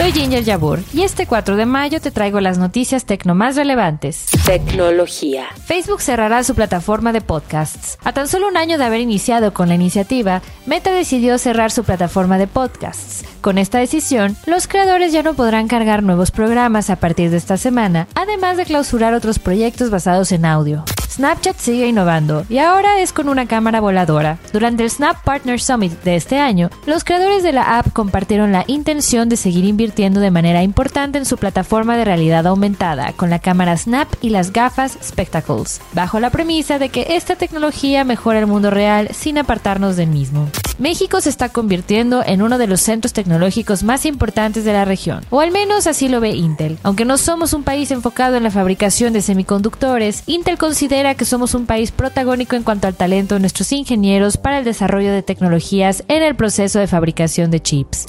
Soy Ginger Yabur y este 4 de mayo te traigo las noticias tecno más relevantes. Tecnología. Facebook cerrará su plataforma de podcasts. A tan solo un año de haber iniciado con la iniciativa, Meta decidió cerrar su plataforma de podcasts. Con esta decisión, los creadores ya no podrán cargar nuevos programas a partir de esta semana, además de clausurar otros proyectos basados en audio. Snapchat sigue innovando y ahora es con una cámara voladora. Durante el Snap Partner Summit de este año, los creadores de la app compartieron la intención de seguir invirtiendo de manera importante en su plataforma de realidad aumentada con la cámara Snap y las gafas Spectacles, bajo la premisa de que esta tecnología mejora el mundo real sin apartarnos del mismo. México se está convirtiendo en uno de los centros tecnológicos más importantes de la región, o al menos así lo ve Intel. Aunque no somos un país enfocado en la fabricación de semiconductores, Intel considera que somos un país protagónico en cuanto al talento de nuestros ingenieros para el desarrollo de tecnologías en el proceso de fabricación de chips.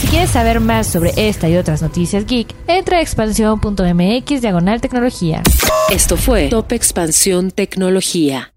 Si quieres saber más sobre esta y otras noticias geek, entra a expansión.mx diagonal tecnología. Esto fue Top Expansión Tecnología.